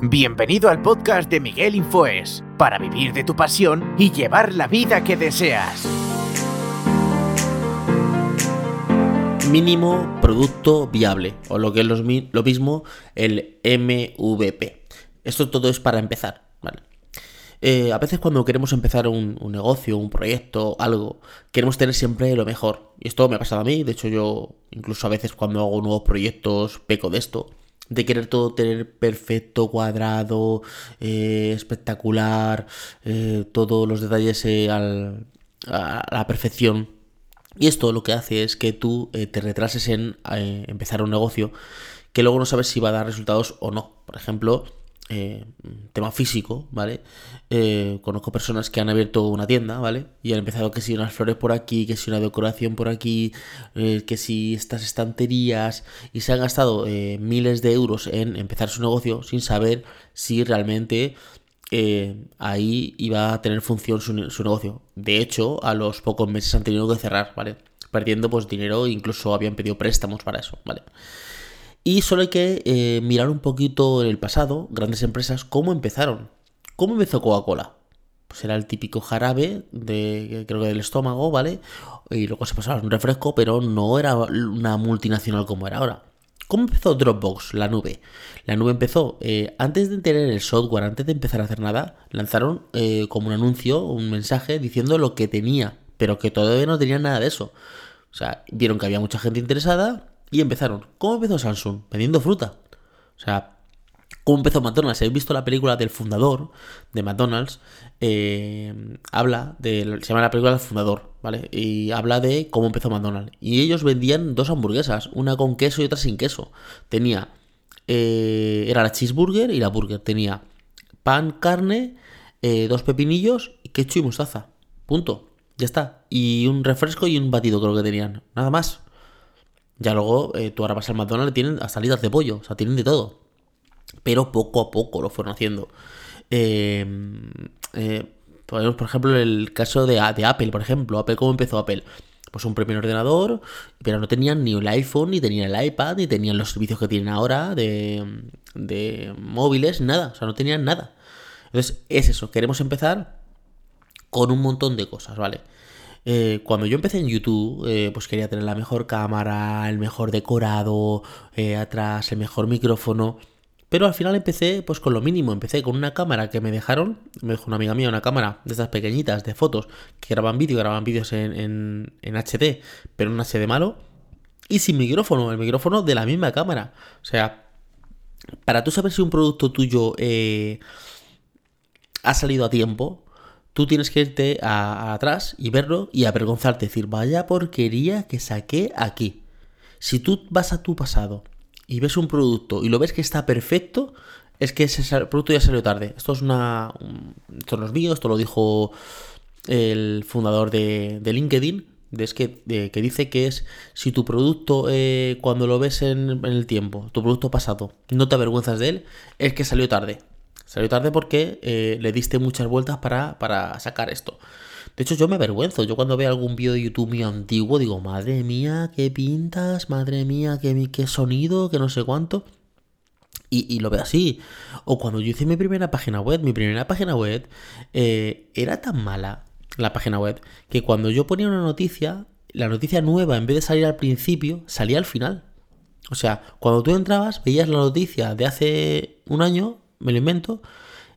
Bienvenido al podcast de Miguel Infoes, para vivir de tu pasión y llevar la vida que deseas. Mínimo producto viable, o lo que es lo mismo, el MVP. Esto todo es para empezar. Eh, a veces cuando queremos empezar un, negocio, un proyecto, algo, queremos tener siempre lo mejor. Y esto me ha pasado a mí, de hecho yo incluso a veces cuando hago nuevos proyectos peco de esto, de querer todo tener perfecto, cuadrado, eh, espectacular, eh, todos los detalles a la perfección. Y esto lo que hace es que tú te retrases en empezar un negocio que luego no sabes si va a dar resultados o no. Por ejemplo, eh, tema físico, ¿vale? Eh, conozco personas que han abierto una tienda, ¿vale? Y han empezado que si unas flores por aquí, que si una decoración por aquí, eh, que si estas estanterías, y se han gastado miles de euros en empezar su negocio sin saber si realmente ahí iba a tener función su, negocio. De hecho, a los pocos meses han tenido que cerrar, ¿vale? Perdiendo pues dinero, incluso habían pedido préstamos para eso, ¿vale? Y solo hay que eh, mirar un poquito en el pasado, grandes empresas, cómo empezaron. ¿Cómo empezó Coca-Cola? Pues era el típico jarabe de, creo que del estómago, ¿vale? Y luego se pasaba un refresco, pero no era una multinacional como era ahora. ¿Cómo empezó Dropbox, la nube? La nube empezó, eh, antes de tener el software, antes de empezar a hacer nada, lanzaron eh, como un anuncio, un mensaje diciendo lo que tenía, pero que todavía no tenía nada de eso. O sea, vieron que había mucha gente interesada y empezaron. ¿Cómo empezó Samsung? Vendiendo fruta. O sea, ¿cómo empezó McDonald's? Si habéis visto la película del fundador de McDonald's, eh, habla de. Se llama la película del fundador, ¿vale? Y habla de cómo empezó McDonald's. Y ellos vendían dos hamburguesas, una con queso y otra sin queso. Tenía. Eh, era la cheeseburger y la burger. Tenía pan, carne, eh, dos pepinillos, ketchup y mostaza. Punto. Ya está. Y un refresco y un batido creo que tenían. Nada más. Ya luego eh, tú ahora vas al McDonald's y tienen salidas de pollo, o sea, tienen de todo. Pero poco a poco lo fueron haciendo. Eh, eh, por ejemplo, el caso de, de, Apple, por ejemplo. Apple, ¿cómo empezó Apple? Pues un primer ordenador, pero no tenían ni el iPhone, ni tenían el iPad, ni tenían los servicios que tienen ahora de, de móviles, nada. O sea, no tenían nada. Entonces, es eso. Queremos empezar con un montón de cosas, ¿vale? Eh, cuando yo empecé en YouTube, eh, pues quería tener la mejor cámara, el mejor decorado, eh, atrás, el mejor micrófono. Pero al final empecé pues con lo mínimo. Empecé con una cámara que me dejaron, me dejó una amiga mía, una cámara de estas pequeñitas de fotos que graban vídeo, graban vídeos en, en, HD, pero en HD malo. Y sin micrófono, el micrófono de la misma cámara. O sea, para tú saber si un producto tuyo ha salido a tiempo, tú tienes que irte a, atrás y verlo y avergonzarte, decir, vaya porquería que saqué aquí. Si tú vas a tu pasado y ves un producto y lo ves que está perfecto, es que ese producto ya salió tarde. Esto es una. Esto no es mío, esto lo dijo el fundador de, LinkedIn. Es que, que, dice que es si tu producto eh, cuando lo ves en, en, el tiempo, tu producto pasado, no te avergüenzas de él, es que salió tarde. Salió tarde porque eh, le diste muchas vueltas para, sacar esto. De hecho, yo me avergüenzo. Yo cuando veo algún vídeo de YouTube mío antiguo, digo, madre mía, qué pintas, madre mía, qué, qué sonido, qué no sé cuánto. Y, lo veo así. O cuando yo hice mi primera página web, mi primera página web eh, era tan mala, la página web, que cuando yo ponía una noticia, la noticia nueva, en vez de salir al principio, salía al final. O sea, cuando tú entrabas, veías la noticia de hace un año me lo invento,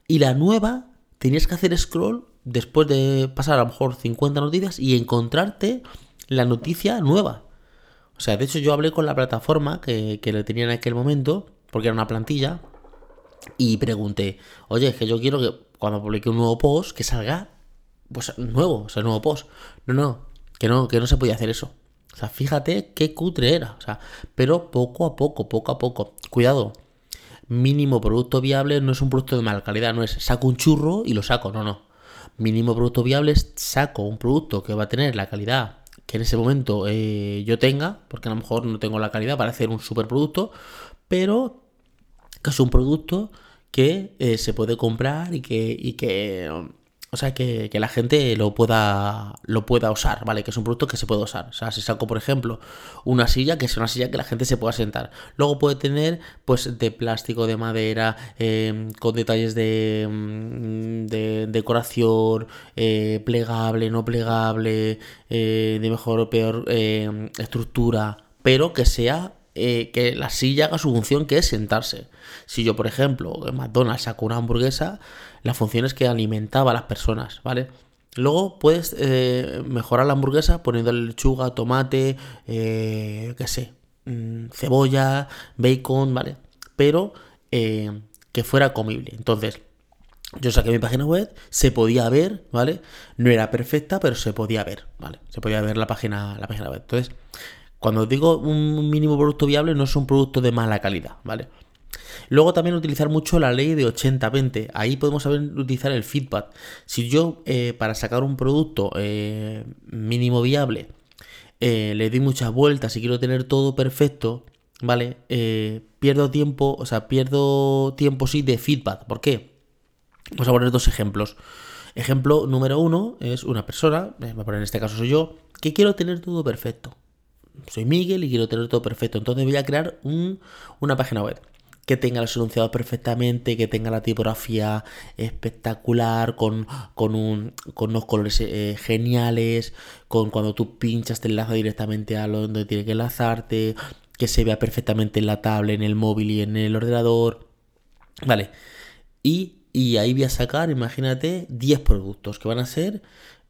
y la nueva tenías que hacer scroll después de pasar a lo mejor 50 noticias y encontrarte la noticia nueva. O sea, de hecho yo hablé con la plataforma que, que le tenía en aquel momento, porque era una plantilla, y pregunté, oye, es que yo quiero que cuando publique un nuevo post, que salga, pues nuevo, o sea, nuevo post. No, no, que no, que no se podía hacer eso. O sea, fíjate qué cutre era. O sea, pero poco a poco, poco a poco. Cuidado, mínimo producto viable no es un producto de mala calidad, no es saco un churro y lo saco, no, no. Mínimo producto viable es saco un producto que va a tener la calidad que en ese momento eh, yo tenga, porque a lo mejor no tengo la calidad para hacer un superproducto, pero que es un producto que eh, se puede comprar y que, y que o sea, que, la gente lo pueda, lo pueda usar, ¿vale? Que es un producto que se puede usar. O sea, si saco, por ejemplo, una silla, que es una silla que la gente se pueda sentar. Luego puede tener, pues, de plástico, de madera, em, con detalles de, mm, de decoración, eh, plegable, no plegable, eh, de mejor o peor em, estructura, pero que sea eh, que la silla haga su función, que es sentarse. Si yo, por ejemplo, en McDonald's saco una hamburguesa, la función es que alimentaba a las personas, ¿vale? Luego puedes eh, mejorar la hamburguesa poniéndole lechuga, tomate, eh, qué sé, mm, cebolla, bacon, ¿vale? Pero que fuera comible. Entonces, yo saqué mi página web, se podía ver, ¿vale? No era perfecta, pero se podía ver, ¿vale? Se podía ver la página, la página web. Entonces, cuando digo un mínimo producto viable, no es un producto de mala calidad, ¿vale? Luego también utilizar mucho la ley de 80-20. Ahí podemos saber utilizar el feedback. Si yo eh, para sacar un producto eh, mínimo viable eh, le doy muchas vueltas y quiero tener todo perfecto, ¿vale? pierdo tiempo, o sea, pierdo tiempo sí de feedback. ¿Por qué? Vamos a poner dos ejemplos. Ejemplo número uno es una persona, voy a en este caso soy yo, que quiero tener todo perfecto soy Miguel y quiero tener todo perfecto. Entonces voy a crear una página web que tenga los enunciados perfectamente, que tenga la tipografía espectacular, con, con, un, con unos colores eh, geniales, con cuando tú pinchas te enlaza directamente a donde tiene que enlazarte, que se vea perfectamente en la tablet, en el móvil y en el ordenador. Vale. Y, ahí voy a sacar, imagínate, 10 productos que van a ser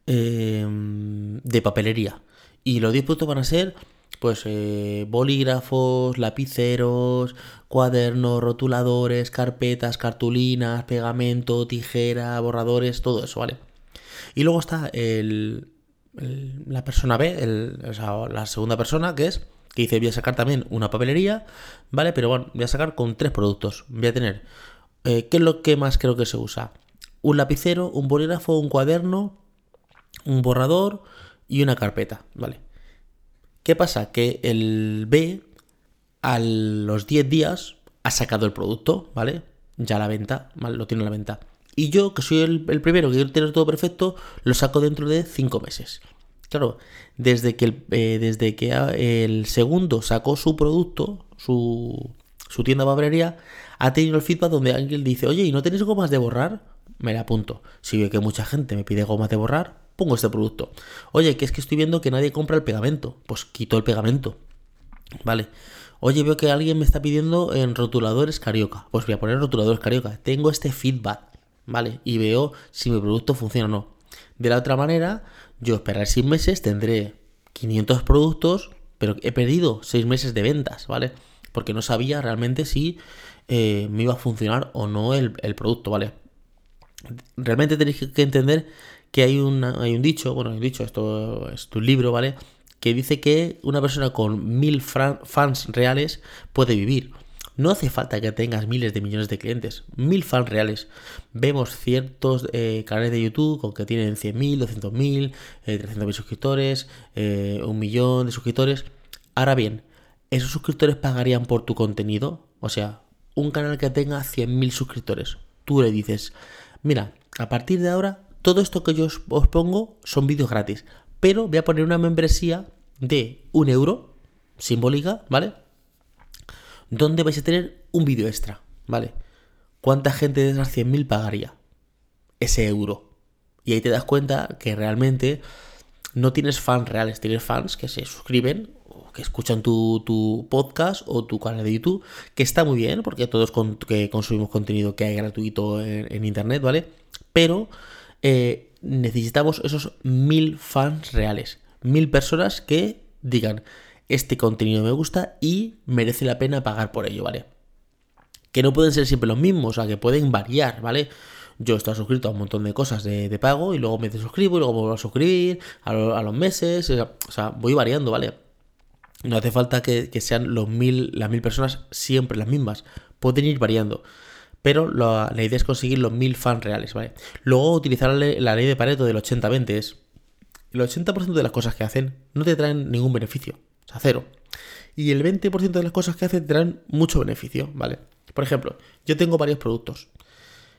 em, de papelería. Y los 10 productos van a ser pues eh, bolígrafos, lapiceros, cuadernos, rotuladores, carpetas, cartulinas, pegamento, tijera, borradores, todo eso, ¿vale? Y luego está el, la persona B, o sea, la segunda persona, que es, que dice, voy a sacar también una papelería, ¿vale? Pero bueno, voy a sacar con tres productos. Voy a tener, eh, ¿qué es lo que más creo que se usa? Un lapicero, un bolígrafo, un cuaderno, un borrador y una carpeta, ¿vale? ¿Qué pasa? Que el B a los 10 días ha sacado el producto, ¿vale? Ya la venta, ¿vale? Lo tiene la venta. Y yo, que soy el, primero que quiero tener todo perfecto, lo saco dentro de 5 meses. Claro, desde que, el, eh, desde que el segundo sacó su producto, su, su tienda de ha tenido el feedback donde alguien dice, oye, ¿y no tenéis gomas de borrar? Me la apunto. Si ve que mucha gente me pide gomas de borrar, pongo este producto. Oye, que es que estoy viendo que nadie compra el pegamento. Pues quito el pegamento. Vale. Oye, veo que alguien me está pidiendo en rotuladores carioca. Pues voy a poner rotuladores carioca. Tengo este feedback. ¿Vale? Y veo si mi producto funciona o no. De la otra manera, yo esperaré 6 meses, tendré 500 productos, pero he perdido 6 meses de ventas, ¿vale? Porque no sabía realmente si eh, me iba a funcionar o no el producto, ¿vale? Realmente tenéis que entender que hay, hay un dicho, bueno, un dicho, esto es tu libro, ¿vale? Que dice que una persona con mil fans reales puede vivir. No hace falta que tengas miles de millones de clientes, mil fans reales. Vemos ciertos eh, canales de YouTube con que tienen 100.000, 200.000, eh, 300.000 suscriptores, eh, un millón de suscriptores. Ahora bien, ¿esos suscriptores pagarían por tu contenido? O sea, un canal que tenga 100.000 suscriptores. Tú le dices, mira, a partir de ahora todo esto que yo os pongo son vídeos gratis, pero voy a poner una membresía de un euro, simbólica, ¿vale? Donde vais a tener un vídeo extra, ¿vale? ¿Cuánta gente de esas 100.000 pagaría ese euro? Y ahí te das cuenta que realmente no tienes fans reales, tienes fans que se suscriben que escuchan tu, podcast o tu canal de YouTube, que está muy bien porque todos que consumimos contenido que hay gratuito en, Internet, ¿vale? Pero eh, necesitamos esos mil fans reales. Mil personas que digan, este contenido me gusta y merece la pena pagar por ello, ¿vale? Que no pueden ser siempre los mismos, o sea, que pueden variar, ¿vale? Yo estoy suscrito a un montón de cosas de, pago y luego me desuscribo y luego vuelvo a suscribir a, los meses, o sea, voy variando, ¿vale? No hace falta que, sean los mil, las mil personas siempre las mismas, pueden ir variando pero la, idea es conseguir los 1000 fans reales, ¿vale? Luego utilizar la ley de Pareto del 80-20 es el 80% de las cosas que hacen no te traen ningún beneficio, o sea, cero. Y el 20% de las cosas que hacen te traen mucho beneficio, ¿vale? Por ejemplo, yo tengo varios productos.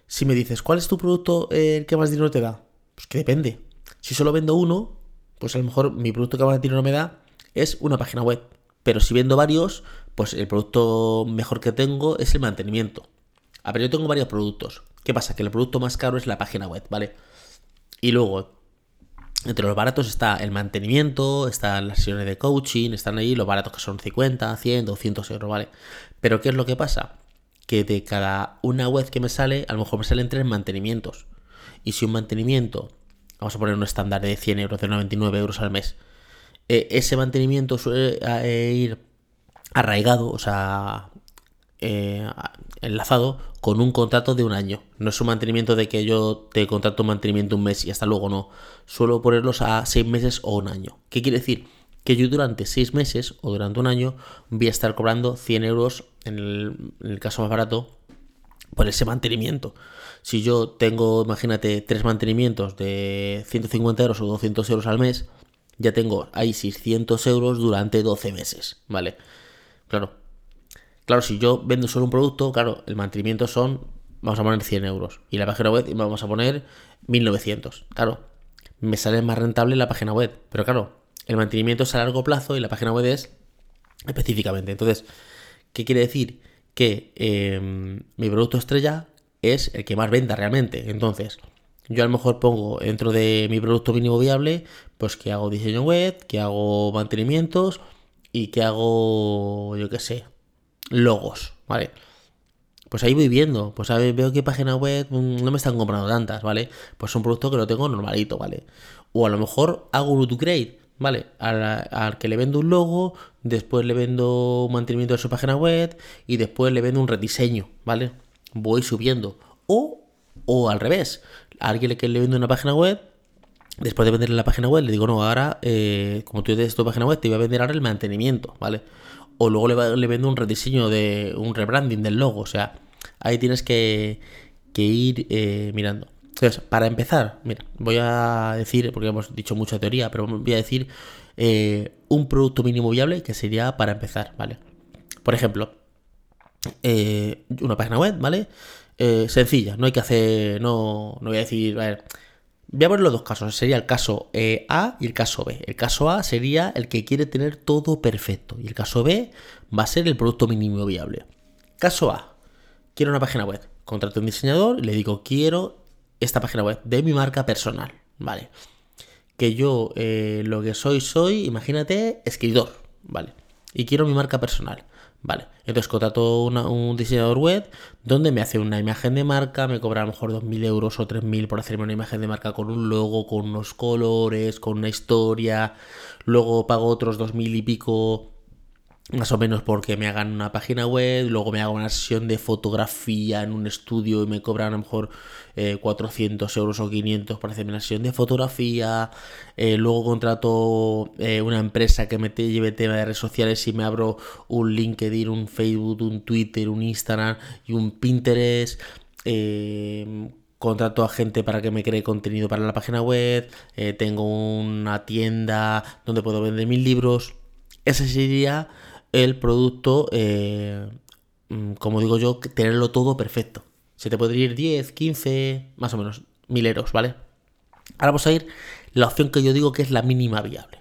Si me dices, ¿cuál es tu producto el que más dinero te da? Pues que depende. Si solo vendo uno, pues a lo mejor mi producto que más no me da es una página web. Pero si vendo varios, pues el producto mejor que tengo es el mantenimiento. A ver, yo tengo varios productos. ¿Qué pasa? Que el producto más caro es la página web, ¿vale? Y luego, entre los baratos está el mantenimiento, están las sesiones de coaching, están ahí los baratos que son 50, 100, 200 euros, ¿vale? Pero ¿qué es lo que pasa? Que de cada una web que me sale, a lo mejor me salen tres mantenimientos. Y si un mantenimiento, vamos a poner un estándar de 100 euros, de 99 euros al mes, eh, ese mantenimiento suele eh, ir arraigado, o sea, eh, enlazado con un contrato de un año. No es un mantenimiento de que yo te contrato un mantenimiento un mes y hasta luego no. Suelo ponerlos a seis meses o un año. ¿Qué quiere decir? Que yo durante seis meses o durante un año voy a estar cobrando 100 euros en el, caso más barato por ese mantenimiento. Si yo tengo, imagínate, tres mantenimientos de 150 euros o 200 euros al mes, ya tengo ahí 600 euros durante 12 meses, ¿vale? Claro, Claro, si yo vendo solo un producto, claro, el mantenimiento son, vamos a poner 100 euros. Y la página web vamos a poner 1900. Claro, me sale más rentable la página web. Pero claro, el mantenimiento es a largo plazo y la página web es específicamente. Entonces, ¿qué quiere decir? Que em, mi producto estrella es el que más venda realmente. Entonces, yo a lo mejor pongo dentro de mi producto mínimo viable, pues que hago diseño web, que hago mantenimientos y que hago, yo qué sé, logos, ¿vale? Pues ahí voy viendo, pues veo que página web mm, no me están comprando tantas, ¿vale? Pues un producto que lo tengo normalito, ¿vale? O a lo mejor hago un upgrade, ¿vale? Al, que le vendo un logo, después le vendo un mantenimiento de su página web y después le vendo un rediseño, ¿vale? Voy subiendo. O, o al revés, alguien que le vendo una página web, después de venderle la página web, le digo, no, ahora, eh, como tú tienes tu página web, te voy a vender ahora el mantenimiento, ¿vale? o luego le, vendo un rediseño de un rebranding del logo. O sea, ahí tienes que, ir eh, mirando. Entonces, para empezar, mira, voy a decir, porque hemos dicho mucha teoría, pero voy a decir eh, un producto mínimo viable que sería para empezar, ¿vale? Por ejemplo, una página web, ¿vale? Sencilla, no hay que hacer, no, no voy a decir, a ver, Voy a ver los dos casos. Sería el caso eh, A y el caso B. El caso A sería el que quiere tener todo perfecto. Y el caso B va a ser el producto mínimo viable. Caso A. Quiero una página web. Contrato un diseñador y le digo, quiero esta página web de mi marca personal. Vale. Que yo eh, lo que soy, soy, imagínate, escritor. Vale. Y quiero mi marca personal. Vale, entonces contrato un diseñador web donde me hace una imagen de marca, me cobra a lo mejor 2.000 euros o 3.000 por hacerme una imagen de marca con un logo, con unos colores, con una historia, luego pago otros 2.000 y pico más o menos porque me hagan una página web, luego me hago una sesión de fotografía en un estudio y me cobran a lo mejor 400 eh, euros o 500 para hacerme una sesión de fotografía, eh, luego contrato eh, una empresa que me lleve tema de redes sociales y me abro un LinkedIn, un Facebook, un Twitter, un Instagram y un Pinterest. contrato a gente para que me cree contenido para la página web, tengo una tienda donde puedo vender mis libros. Ese sería el producto, eh, mm, como digo yo, tenerlo todo perfecto. Se te podría ir 10, 15, más o menos, mil euros, ¿vale? Ahora vamos a ir la opción que yo digo que es la mínima viable.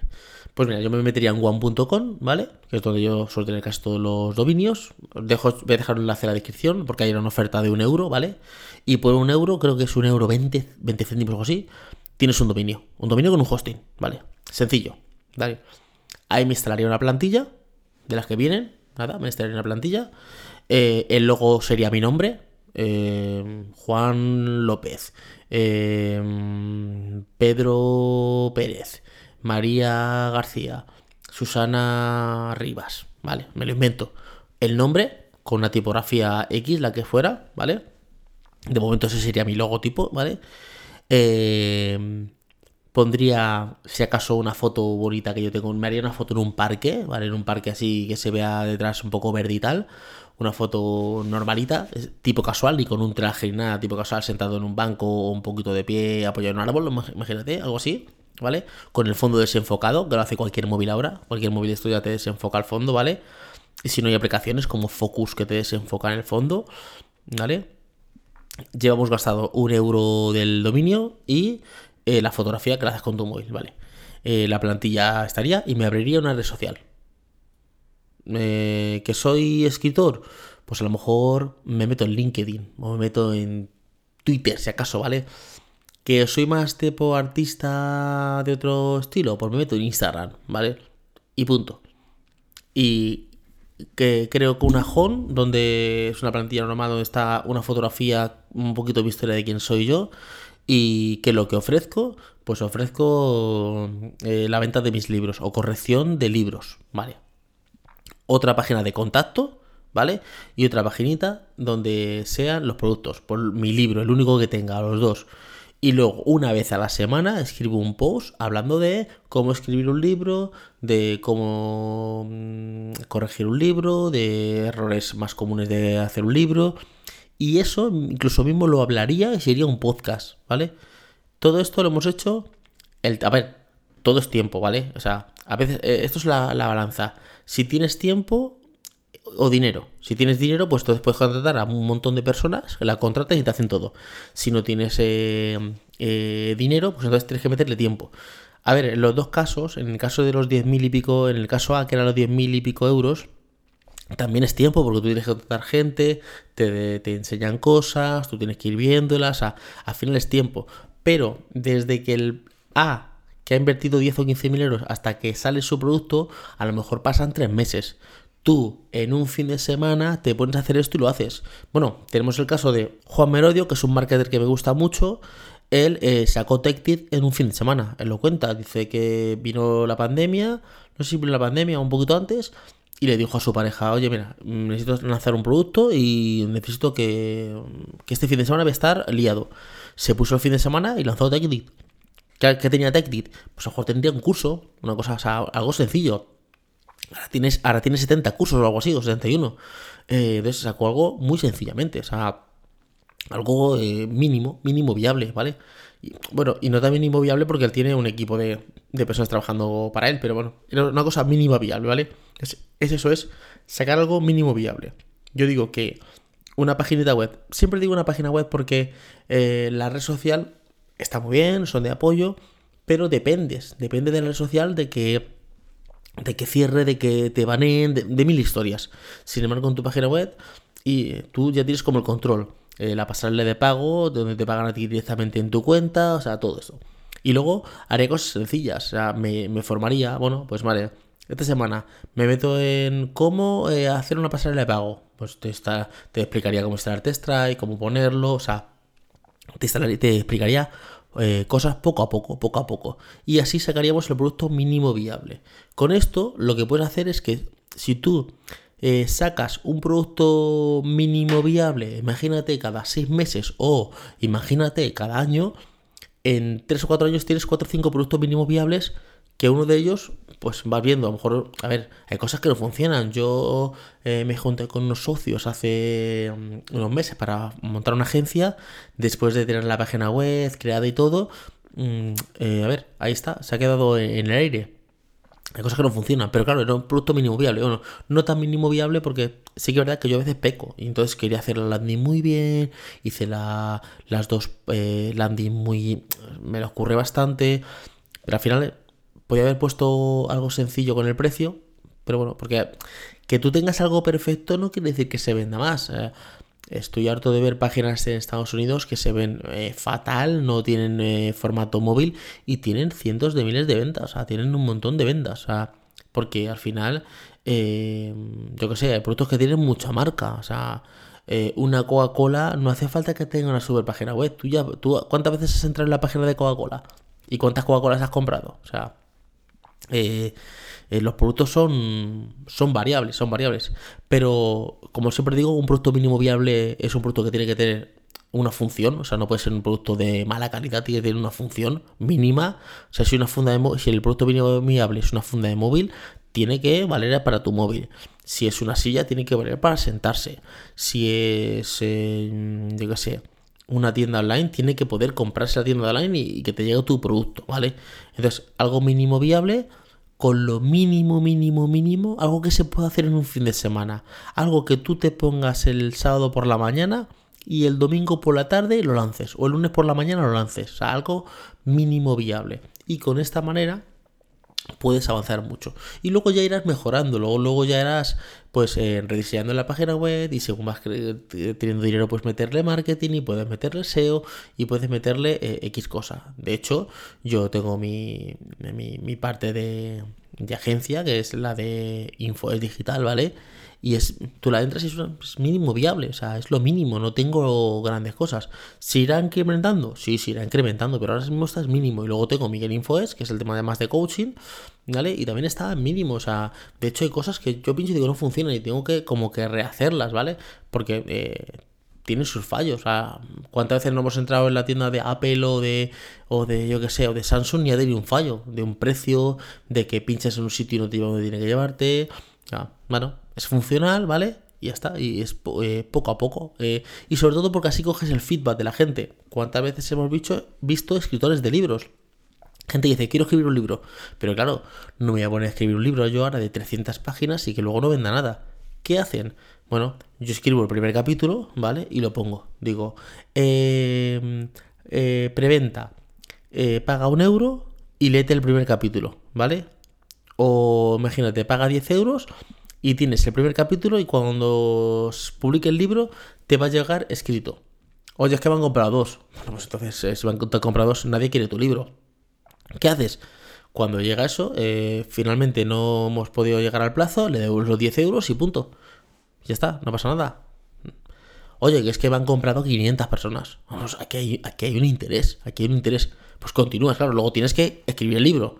Pues mira, yo me metería en one.com, ¿vale? Que es donde yo suelo tener casi todos los dominios. Dejo, voy a dejar un enlace en la descripción porque hay una oferta de un euro, ¿vale? Y por un euro, creo que es un euro 20, 20 céntimos o algo así, tienes un dominio. Un dominio con un hosting, ¿vale? Sencillo, ¿vale? Ahí me instalaría una plantilla, de las que vienen. Nada, me estaré en la plantilla. Eh, el logo sería mi nombre. Eh, Juan López. Eh, Pedro Pérez. María García. Susana Rivas. Vale, me lo invento. El nombre con una tipografía X, la que fuera, ¿vale? De momento ese sería mi logotipo, ¿vale? Eh, Pondría, si acaso, una foto bonita que yo tengo. Me haría una foto en un parque, ¿vale? En un parque así que se vea detrás un poco verde y tal. Una foto normalita, tipo casual y con un traje y nada, tipo casual, sentado en un banco o un poquito de pie, apoyado en un árbol, imagínate, algo así, ¿vale? Con el fondo desenfocado, que lo hace cualquier móvil ahora. Cualquier móvil de esto ya te desenfoca el fondo, ¿vale? Y si no hay aplicaciones como Focus que te desenfocan el fondo, ¿vale? Llevamos gastado un euro del dominio y eh, la fotografía que la haces con tu móvil, ¿vale? Eh, la plantilla estaría y me abriría una red social. Eh, que soy escritor, pues a lo mejor me meto en LinkedIn o me meto en Twitter, si acaso, ¿vale? Que soy más tipo artista de otro estilo, pues me meto en Instagram, ¿vale? Y punto. Y que creo que un ajón, donde es una plantilla normal, donde está una fotografía, un poquito de historia de quién soy yo, y que lo que ofrezco, pues ofrezco eh, la venta de mis libros o corrección de libros, ¿vale? Otra página de contacto, ¿vale? Y otra paginita donde sean los productos, por mi libro, el único que tenga, los dos. Y luego, una vez a la semana, escribo un post hablando de cómo escribir un libro, de cómo mm, corregir un libro, de errores más comunes de hacer un libro. Y eso incluso mismo lo hablaría y sería un podcast, ¿vale? Todo esto lo hemos hecho. El, a ver, todo es tiempo, ¿vale? O sea, a veces eh, esto es la, la balanza. Si tienes tiempo, o dinero. Si tienes dinero, pues entonces puedes contratar a un montón de personas la contratan y te hacen todo. Si no tienes eh, eh, dinero, pues entonces tienes que meterle tiempo. A ver, en los dos casos, en el caso de los 10.000 y pico, en el caso A, que eran los 10.000 y pico euros, también es tiempo porque tú tienes que contratar gente, te, te enseñan cosas, tú tienes que ir viéndolas, a, al final es tiempo. Pero desde que el A que ha invertido 10 o 15 mil euros hasta que sale su producto, a lo mejor pasan tres meses tú en un fin de semana te pones a hacer esto y lo haces. Bueno, tenemos el caso de Juan Merodio, que es un marketer que me gusta mucho. Él eh, sacó TechTit en un fin de semana. Él lo cuenta. Dice que vino la pandemia, no sé si vino la pandemia un poquito antes, y le dijo a su pareja, oye, mira, necesito lanzar un producto y necesito que, que este fin de semana voy a estar liado. Se puso el fin de semana y lanzó TechDit. ¿Qué, ¿Qué tenía TechDit? Pues a lo mejor tendría un curso, una cosa, o sea, algo sencillo Ahora tienes, ahora tienes 70 cursos o algo así, o 71. Eh, entonces sacó algo muy sencillamente, o sea, algo eh, mínimo, mínimo viable, ¿vale? Y, bueno, y no tan mínimo viable porque él tiene un equipo de, personas trabajando para él, pero bueno, era una cosa mínima viable, ¿vale? Es, eso, es sacar algo mínimo viable. Yo digo que una página web, siempre digo una página web porque eh, la red social está muy bien, son de apoyo, pero dependes, depende de la red social de que de que cierre, de que te baneen, de, mil historias. Sin embargo, con tu página web y tú ya tienes como el control. Eh, la pasarela de pago, donde te pagan a ti directamente en tu cuenta, o sea, todo eso. Y luego haré cosas sencillas, o sea, me, formaría, bueno, pues vale, esta semana me meto en cómo eh, hacer una pasarela de pago. Pues te, está, te explicaría cómo instalar Strike, cómo ponerlo, o sea, te, te explicaría eh, cosas poco a poco, poco a poco. Y así sacaríamos el producto mínimo viable. Con esto lo que puedes hacer es que si tú eh, sacas un producto mínimo viable, imagínate cada seis meses o imagínate cada año, en tres o cuatro años tienes cuatro o cinco productos mínimos viables que uno de ellos pues vas viendo, a lo mejor, a ver, hay cosas que no funcionan. Yo eh, me junté con unos socios hace mm, unos meses para montar una agencia, después de tener la página web creada y todo. Mm, eh, a ver, ahí está, se ha quedado en, el aire. Hay cosas que no funcionan, pero claro, era un producto mínimo viable. Bueno, no tan mínimo viable porque sí que es verdad que yo a veces peco. Y entonces quería hacer la landing muy bien, hice la, las dos eh, landing muy... me lo ocurre bastante, pero al final Podría haber puesto algo sencillo con el precio, pero bueno, porque que tú tengas algo perfecto no quiere decir que se venda más. Eh, estoy harto de ver páginas en Estados Unidos que se ven eh, fatal, no tienen eh, formato móvil y tienen cientos de miles de ventas, o sea, tienen un montón de ventas, o sea, porque al final, yo qué sé, hay productos que tienen mucha marca, o sea, una Coca-Cola no hace falta que tenga una super página web. ¿Tú ya, tú, ¿Cuántas veces has entrado en la página de Coca-Cola? ¿Y cuántas Coca-Colas has comprado? O sea, eh, eh, los productos son, son variables, son variables. Pero, como siempre digo, un producto mínimo viable es un producto que tiene que tener una función, o sea, no puede ser un producto de mala calidad, tiene que tener una función mínima. O sea, si una funda de si el producto mínimo viable es una funda de móvil, tiene que valer para tu móvil. Si es una silla, tiene que valer para sentarse. Si es, yo qué sé, una tienda online, tiene que poder comprarse la tienda online y, que te llegue tu producto, ¿vale? Entonces, algo mínimo viable, con lo mínimo, mínimo, mínimo, algo que se puede hacer en un fin de semana. Algo que tú te pongas el sábado por la mañana y el domingo por la tarde lo lances, o el lunes por la mañana lo lances, o sea, algo mínimo viable. Y con esta manera puedes avanzar mucho. Y luego ya irás mejorando, luego, ya irás pues eh, rediseñando la página web y según vas teniendo dinero puedes meterle marketing y puedes meterle SEO y puedes meterle eh, X cosa. De hecho, yo tengo mi, mi, parte de, de, agencia que es la de Info Digital, ¿vale? Y es tú la entras y es, mínimo viable, o sea, es lo mínimo, no tengo grandes cosas. ¿Se irá incrementando? Sí, se irá incrementando, pero ahora mismo está es mínimo. Y luego tengo Miguel Infoes, que es el tema de más de coaching, ¿vale? Y también está mínimo, o sea, de hecho hay cosas que yo pienso y digo no funcionan y tengo que como que rehacerlas, ¿vale? Porque eh, tienen sus fallos. O sea, ¿cuántas veces no hemos entrado en la tienda de Apple o de, o de yo que sé, o de Samsung y ha tenido un fallo? De un precio, de que pinches en un sitio y no te donde tiene que llevarte. bueno, es funcional, ¿vale? Y ya está, y es eh, poco a poco. Eh, y sobre todo porque así coges el feedback de la gente. ¿Cuántas veces hemos visto, escritores de libros? Gente dice, quiero escribir un libro. Pero claro, no me voy a poner a escribir un libro yo ahora de 300 páginas y que luego no venda nada. ¿Qué hacen? Bueno, yo escribo el primer capítulo, ¿vale? Y lo pongo. Digo, em, eh, preventa, paga un euro y léete el primer capítulo, ¿vale? O imagínate, paga 10 euros y tienes el primer capítulo y cuando publique el libro te va a llegar escrito. Oye, es que me han comprado dos. Bueno, pues entonces, eh, si van a comprar dos, nadie quiere tu libro. ¿Qué haces? Cuando llega eso, eh, finalmente no hemos podido llegar al plazo, le debo los 10 euros y punto. Ya está, no pasa nada. Oye, que es que me han comprado 500 personas. Vamos, aquí aquí hay un interés, aquí hay un interés. Pues continúas, claro, luego tienes que escribir el libro.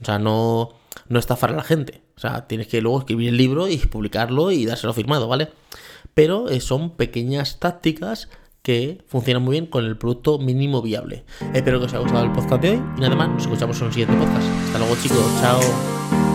O sea, no, no estafar a la gente. O sea, tienes que luego escribir el libro y publicarlo y dárselo firmado, ¿vale? Pero eh, son pequeñas tácticas que funcionan muy bien con el producto mínimo viable. Espero que os haya gustado el podcast de hoy y nada más, nos escuchamos en un siguiente podcast. Hasta luego chicos, chao.